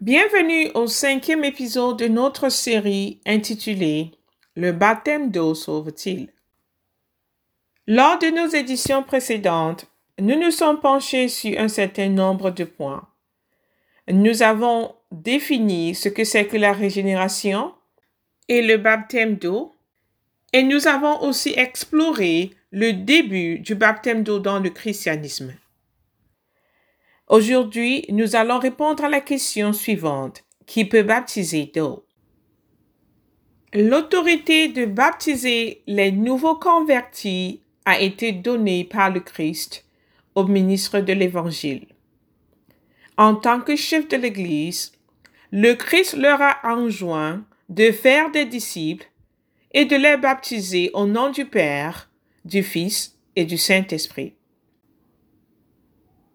Bienvenue au cinquième épisode de notre série intitulée Le baptême d'eau sauve-t-il? Lors de nos éditions précédentes, nous nous sommes penchés sur un certain nombre de points. Nous avons défini ce que c'est que la régénération et le baptême d'eau, et nous avons aussi exploré le début du baptême d'eau dans le christianisme. Aujourd'hui, nous allons répondre à la question suivante. Qui peut baptiser d'eau? L'autorité de baptiser les nouveaux convertis a été donnée par le Christ au ministre de l'Évangile. En tant que chef de l'Église, le Christ leur a enjoint de faire des disciples et de les baptiser au nom du Père, du Fils et du Saint-Esprit.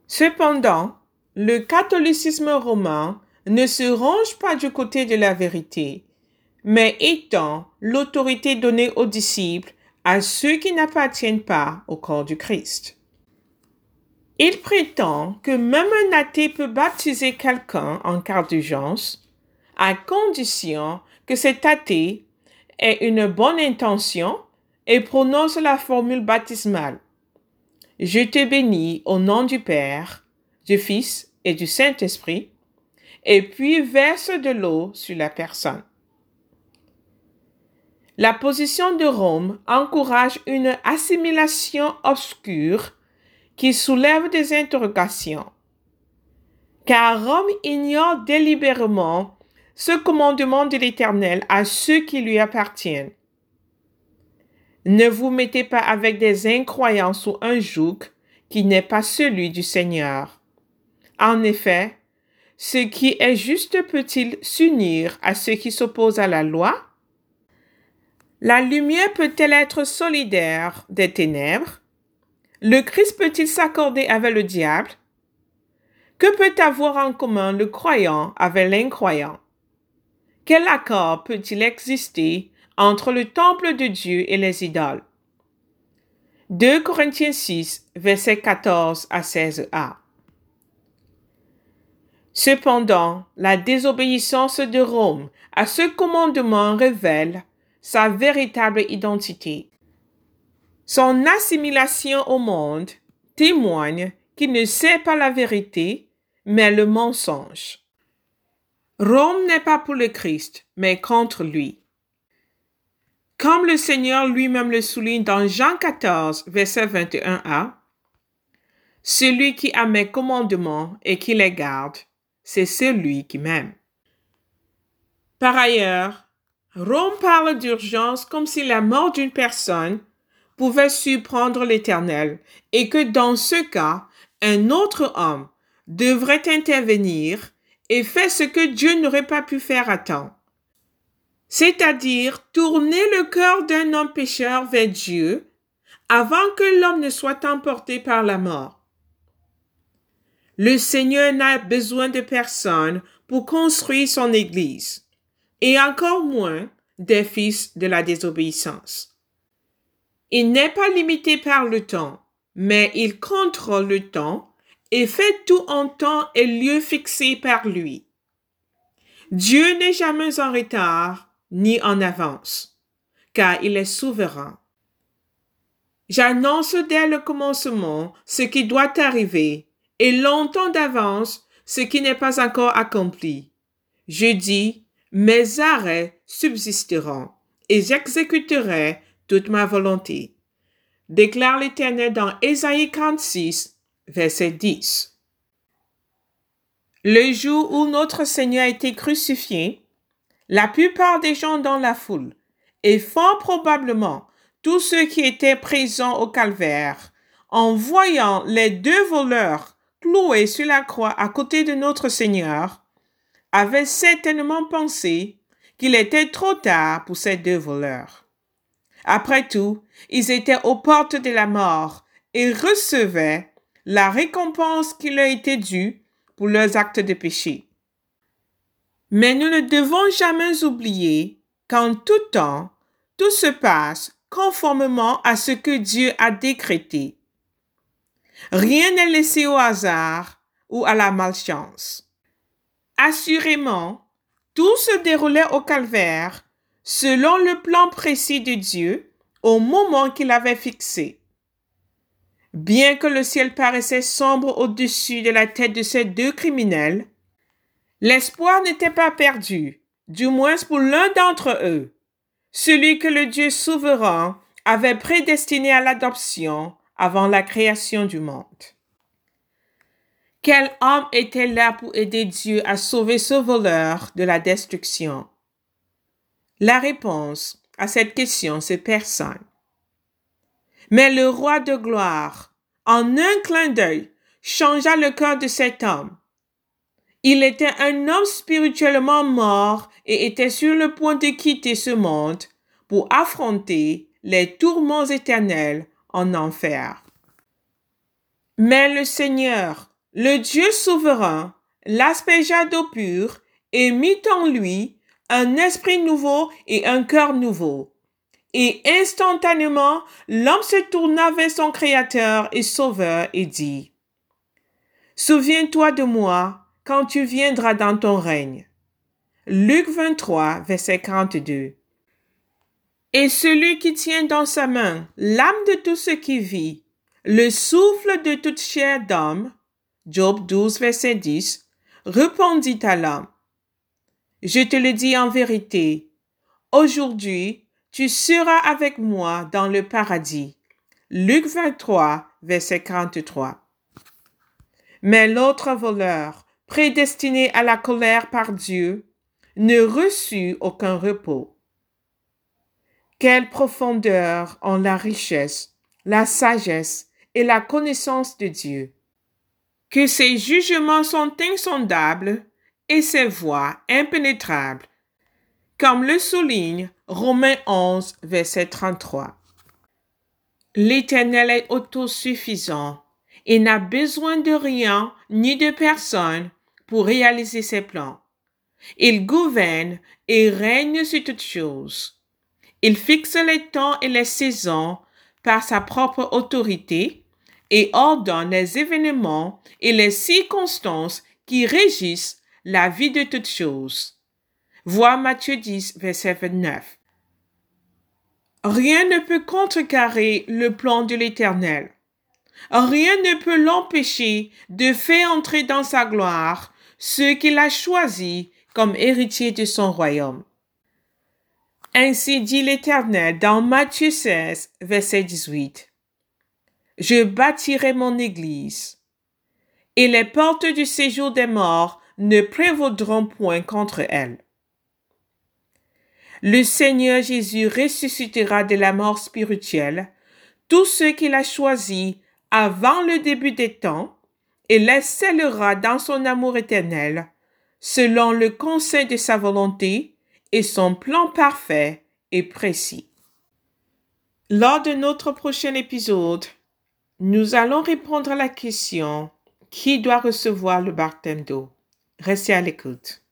Cependant, le catholicisme romain ne se range pas du côté de la vérité, mais étend l'autorité donnée aux disciples à ceux qui n'appartiennent pas au corps du Christ. Il prétend que même un athée peut baptiser quelqu'un en cas d'urgence, à condition que cet athée ait une bonne intention et prononce la formule baptismale. Je te bénis au nom du Père, du Fils et du Saint-Esprit, et puis verse de l'eau sur la personne. La position de Rome encourage une assimilation obscure qui soulève des interrogations, car Rome ignore délibérément ce commandement de l'Éternel à ceux qui lui appartiennent. Ne vous mettez pas avec des incroyants sous un joug qui n'est pas celui du Seigneur. En effet, ce qui est juste peut-il s'unir à ceux qui s'opposent à la loi? La lumière peut-elle être solidaire des ténèbres? Le Christ peut-il s'accorder avec le diable? Que peut avoir en commun le croyant avec l'incroyant? Quel accord peut-il exister entre le temple de Dieu et les idoles. 2 Corinthiens 6, versets 14 à 16a. Cependant, la désobéissance de Rome à ce commandement révèle sa véritable identité. Son assimilation au monde témoigne qu'il ne sait pas la vérité, mais le mensonge. Rome n'est pas pour le Christ, mais contre lui. Comme le Seigneur lui-même le souligne dans Jean 14, verset 21a, Celui qui a mes commandements et qui les garde, c'est celui qui m'aime. Par ailleurs, Rome parle d'urgence comme si la mort d'une personne pouvait surprendre l'Éternel et que dans ce cas, un autre homme devrait intervenir et faire ce que Dieu n'aurait pas pu faire à temps c'est-à-dire tourner le cœur d'un homme pécheur vers Dieu avant que l'homme ne soit emporté par la mort. Le Seigneur n'a besoin de personne pour construire son Église, et encore moins des fils de la désobéissance. Il n'est pas limité par le temps, mais il contrôle le temps et fait tout en temps et lieu fixé par lui. Dieu n'est jamais en retard ni en avance, car il est souverain. J'annonce dès le commencement ce qui doit arriver, et longtemps d'avance ce qui n'est pas encore accompli. Je dis, mes arrêts subsisteront, et j'exécuterai toute ma volonté. Déclare l'Éternel dans Ésaïe 46, verset 10. Le jour où notre Seigneur a été crucifié, la plupart des gens dans la foule, et fort probablement tous ceux qui étaient présents au calvaire, en voyant les deux voleurs cloués sur la croix à côté de notre Seigneur, avaient certainement pensé qu'il était trop tard pour ces deux voleurs. Après tout, ils étaient aux portes de la mort et recevaient la récompense qui leur était due pour leurs actes de péché. Mais nous ne devons jamais oublier qu'en tout temps, tout se passe conformément à ce que Dieu a décrété. Rien n'est laissé au hasard ou à la malchance. Assurément, tout se déroulait au calvaire selon le plan précis de Dieu au moment qu'il avait fixé. Bien que le ciel paraissait sombre au-dessus de la tête de ces deux criminels, l'espoir n'était pas perdu, du moins pour l'un d'entre eux, celui que le Dieu souverain avait prédestiné à l'adoption avant la création du monde. Quel homme était là pour aider Dieu à sauver ce voleur de la destruction? La réponse à cette question, c'est personne. Mais le roi de gloire, en un clin d'œil, changea le cœur de cet homme. Il était un homme spirituellement mort et était sur le point de quitter ce monde pour affronter les tourments éternels en enfer. Mais le Seigneur, le Dieu souverain l'aspégea d'eau pure et mit en lui un esprit nouveau et un cœur nouveau. Et instantanément, l'homme se tourna vers son Créateur et Sauveur et dit, Souviens-toi de moi quand tu viendras dans ton règne. Luc 23, verset 42. Et celui qui tient dans sa main l'âme de tout ce qui vit, le souffle de toute chair d'homme, Job 12, verset 10, répondit à l'homme, Je te le dis en vérité, aujourd'hui tu seras avec moi dans le paradis. Luc 23, verset 43. Mais l'autre voleur, prédestiné à la colère par Dieu, ne reçut aucun repos. Quelle profondeur ont la richesse, la sagesse et la connaissance de Dieu que ses jugements sont insondables et ses voies impénétrables, comme le souligne Romains 11, verset 33. L'Éternel est autosuffisant et n'a besoin de rien ni de personne pour réaliser ses plans. Il gouverne et règne sur toutes choses. Il fixe les temps et les saisons par sa propre autorité et ordonne les événements et les circonstances qui régissent la vie de toutes choses. Matthieu 10, verset 29. Rien ne peut contrecarrer le plan de l'Éternel. Rien ne peut l'empêcher de faire entrer dans sa gloire ceux qu'il a choisis comme héritiers de son royaume. Ainsi dit l'Éternel dans Matthieu 16, verset 18 je bâtirai mon Église, et les portes du séjour des morts ne prévaudront point contre elle. Le Seigneur Jésus ressuscitera de la mort spirituelle tous ceux qu'il a choisis avant le début des temps et les scellera dans son amour éternel, selon le conseil de sa volonté et son plan parfait et précis. Lors de notre prochain épisode, nous allons répondre à la question qui doit recevoir le baptême d'eau? Restez à l'écoute.